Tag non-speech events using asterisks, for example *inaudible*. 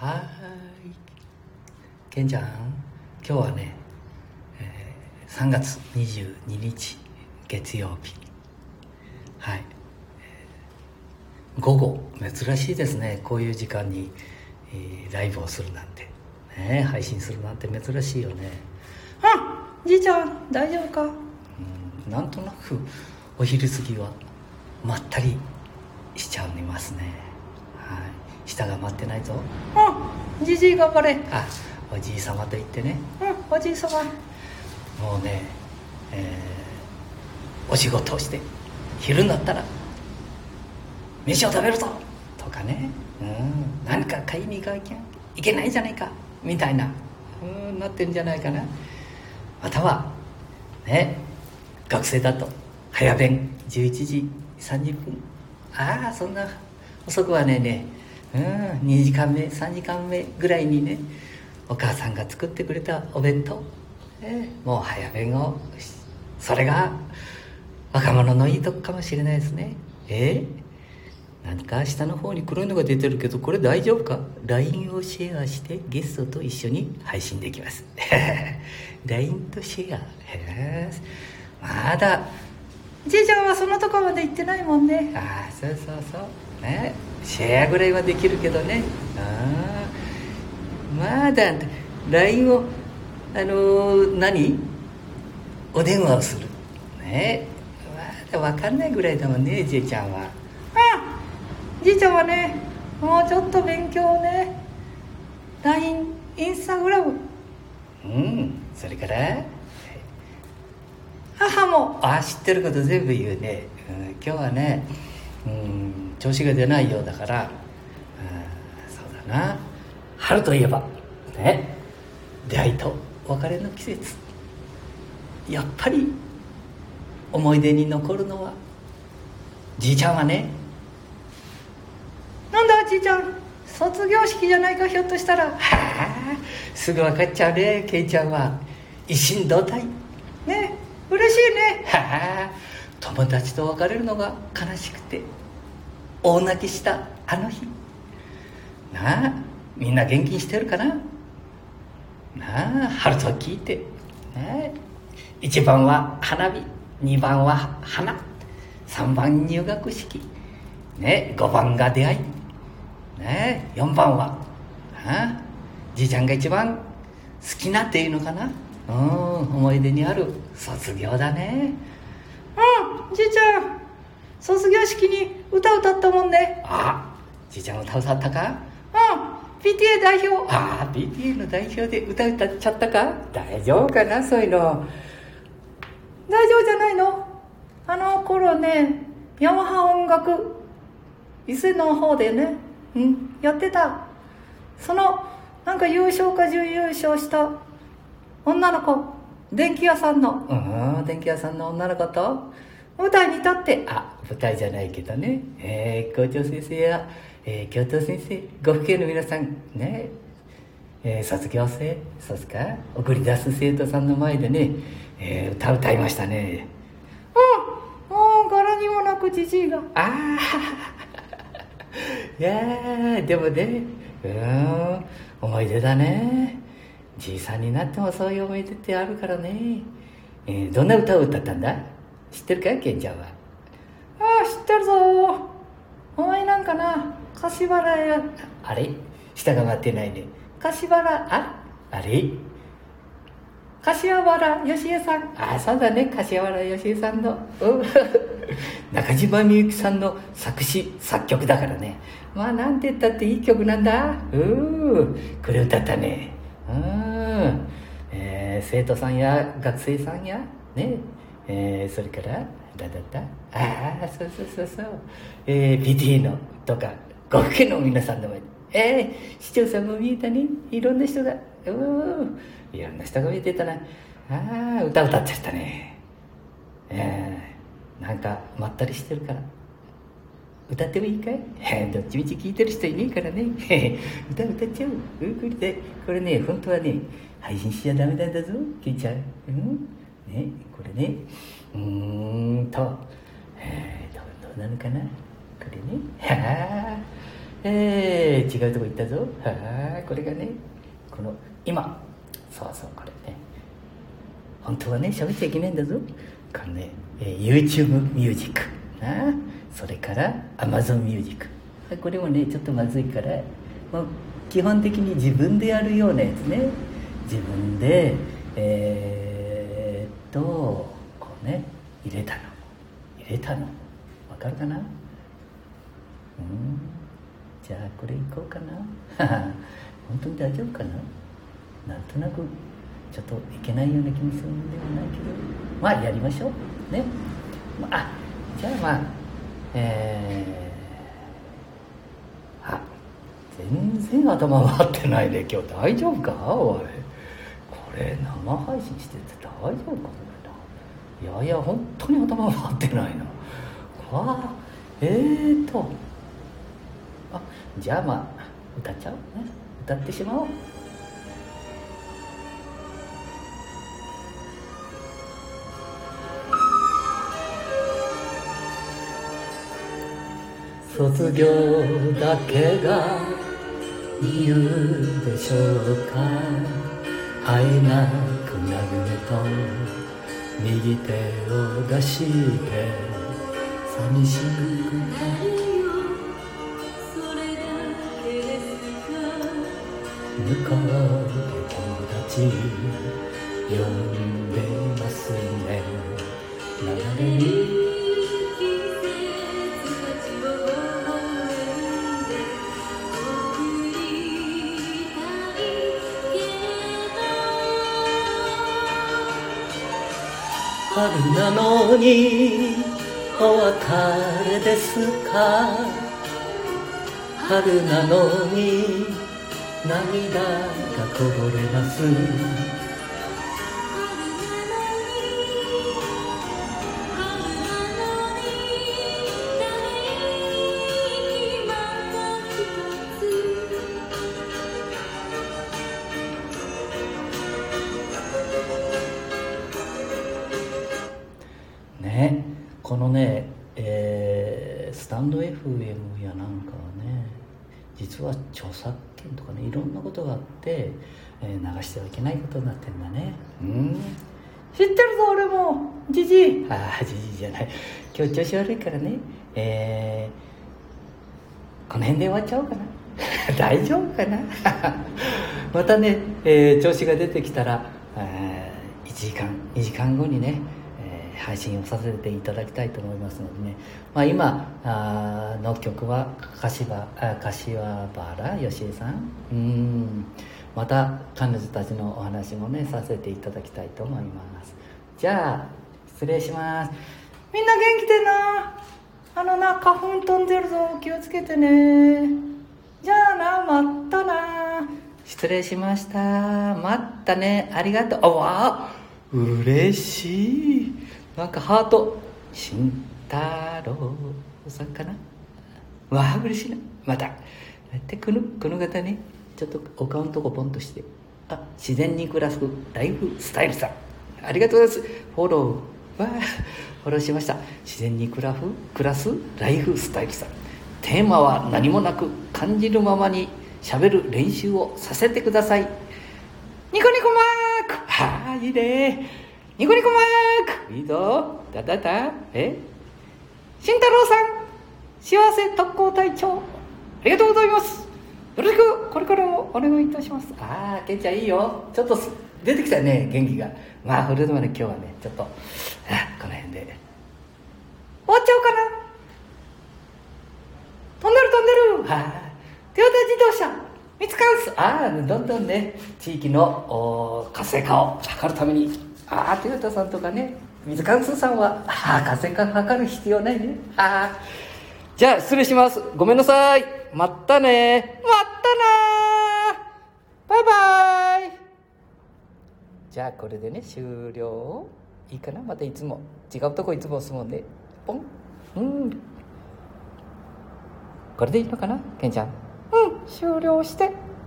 はーい。けんちゃん今日はね、えー3月22日月曜日。はい。えー午後珍しいですね。こういう時間に、えーライブをするなんて。ね配信するなんて珍しいよね。あじいちゃん大丈夫か？うんなんとなくお昼過ぎはまったりしちゃいますね。はい下が待ってないぞ。うん。じじい頑張れ。あおじい様と言ってね。うんおじい様。もうね、えーお仕事をして昼になったら飯を食べるぞ。とかね、うん、何か買いに行かなきゃいけないじゃないか。みたいな、うん、なってんじゃないかな。またはね学生だと早弁11時30分。ああそんな遅くはねえねうん2時間目3時間目ぐらいにねお母さんが作ってくれたお弁当、ええもう早弁をそれが若者のいいとこかもしれないですね。ええなんか下の方に黒いのが出てるけどこれ大丈夫か ?LINE をシェアしてゲストと一緒に配信できます。*laughs* LINE とシェア。へえまだじいちゃんはそのとこまで行ってないもんね。ああそうそうそう。ね。シェアぐらいはできるけどね。ああまだ LINE をあのー何？お電話をする。ね。まだ分かんないぐらいだもんねじいちゃんは。あじいちゃんはねもうちょっと勉強をね LINE インスタグラム。うんそれから？母も。あ知ってること全部言うね、うん、今日はね、調子が出ないようだから、そうだな。春といえばね出会いと別れの季節。やっぱり思い出に残るのはじいちゃんはね。なんだじいちゃん。卒業式じゃないかひょっとしたら。は *laughs* あすぐ分かっちゃうねケイちゃんは。一心同体。ね嬉しいね。は *laughs* あ友達と別れるのが悲しくて大泣きしたあの日。なあみんな元気にしてるかな？なあ春と聞いて。なあ1番は花火2番は花。3番入学式。ね5番が出会い。ね4番はあじいちゃんが一番好きなっていうのかな？うん思い出にある卒業だね。じいちゃん卒業式に歌歌ったもんね。あじいちゃん歌歌ったか？うん PTA 代表。ああ PTA の代表で歌歌っちゃったか？大丈夫かなそういうの。大丈夫じゃないの？あの頃ねヤマハ音楽伊勢の方でねうんやってた。そのなんか優勝か準優勝した女の子。電気屋さんの。うん電気屋さんの女の子と？舞台に立ってあ舞台じゃないけどね。えー、校長先生や、えー教頭先生ご父兄の皆さんね。えー卒業生そうですか？送り出す生徒さんの前でね、えー歌歌いましたね。うんもう柄にもなくじじいが。ああ *laughs* いやーでもねうん思い出だね。じいさんになってもそういう思い出ってあるからね、えーどんな歌を歌ったんだ？知ってるかケンちゃんは。ああ知ってるぞ。お前なんかな？柏原やあれ？下が待ってないね。柏原ああれ？柏原芳恵さん。ああそうだね。柏原芳恵さんの。*laughs* 中島みゆきさんの作詞作曲だからね。まあなんて言ったっていい曲なんだ？う。んこれ歌ったね。うん、えー生徒さんや学生さんや？ね。えーそれから誰だったああそうそうそうそう、えー、PTA のとかご家の皆さんの前でえー、市長さんも見えたね。いろんな人が。うん。いろんな人が見えてたな。ああ歌歌っちゃったね。えー、なんかまったりしてるから。歌ってもいいかい？どっちみち聞いてる人いねえからね。歌歌っちゃう。うんこれこれね本当はね配信しちゃダメなんだぞ。ケイちゃんうん？ねこれね。うーんと、えー、どうどうなのかな？これね。は *laughs* あえー、違うとこ行ったぞ。はあこれがねこの今。そうそうこれね。本当はね喋っちゃいけないんだぞ。このね、えー、YouTube ミュージックなそれから Amazon ミュージックこれもねちょっとまずいから、まあ、基本的に自分でやるようなやつね。自分でえー、とこうね入れたの。入れたの。わかるかな？うん。じゃあこれいこうかな？*laughs* 本当に大丈夫かな？なんとなくちょっといけないような気もするんではないけど。まあやりましょう。ね、まあ、じゃあまあえー、あ全然頭回ってないね。今日大丈夫か？おい。これ生配信してて大丈夫かいやいや本当に頭回ってないな。あえーと。あじゃあまあ歌っちゃう。ね。歌ってしまおう。卒業だけが言うでしょうか？会えなくなるねと右手を出して寂しくなるよ。それだけですか。向こうで友達呼んでますね。流れに春なのにお別れですか？春なのに涙がこぼれます。ね。このね、えー、スタンド FM やなんかはね実は著作権とかねいろんなことがあって、えー、流してはいけないことになってんだね。うん。知ってるぞ俺も。じじいああじじいじゃない。今日調子悪いからね。えー、この辺で終わっちゃおうかな。*laughs* 大丈夫かな。*laughs* またね、えー、調子が出てきたら、えー、1時間2時間後にね配信をさせていただきたいと思いますのでね、まあ、今の曲は柏柏原芳恵さん。うん。また彼女たちのお話もねさせていただきたいと思います。じゃあ失礼します。みんな元気でな。あのな花粉飛んでるぞ。気をつけてね。じゃあなまたな。失礼しました。またね。ありがとう。あわ。嬉しい。なんかハート。慎太郎さんかな？わあ嬉しいな。また。でこのこの方ね。ちょっとお顔のとこポンとして。あ自然に暮らすライフスタイルさん。ありがとうございます。フォローわあフォローしました。自然に暮ら暮らすライフスタイルさん。テーマは何もなく感じるままにしゃべる練習をさせてください。ニコニコマーク。はあいいね。ニコニコマーク。いいぞ。だだだえ？慎太郎さん幸せ特攻隊長。ありがとうございます。よろしく。これからもお願いいたします。ああケンちゃんいいよ。ちょっと出てきたね元気が。まあフルーまで。今日はねちょっと。あこの辺で。終わっちゃおうかな。飛んでる飛んでる。はあトヨタ自動車。見つかんすああどんどんね地域の活性化を図るために。ああトヨタさんとかね。水関数さんはああ活性化図る必要ないね。ああじゃあ失礼します。ごめんなさい。まったね。まったなバイバイ。じゃあこれでね終了。いいかな。またいつも。違うとこいつも押すもんで。ポン。うん。これでいいのかなケンちゃん。うん。終了して。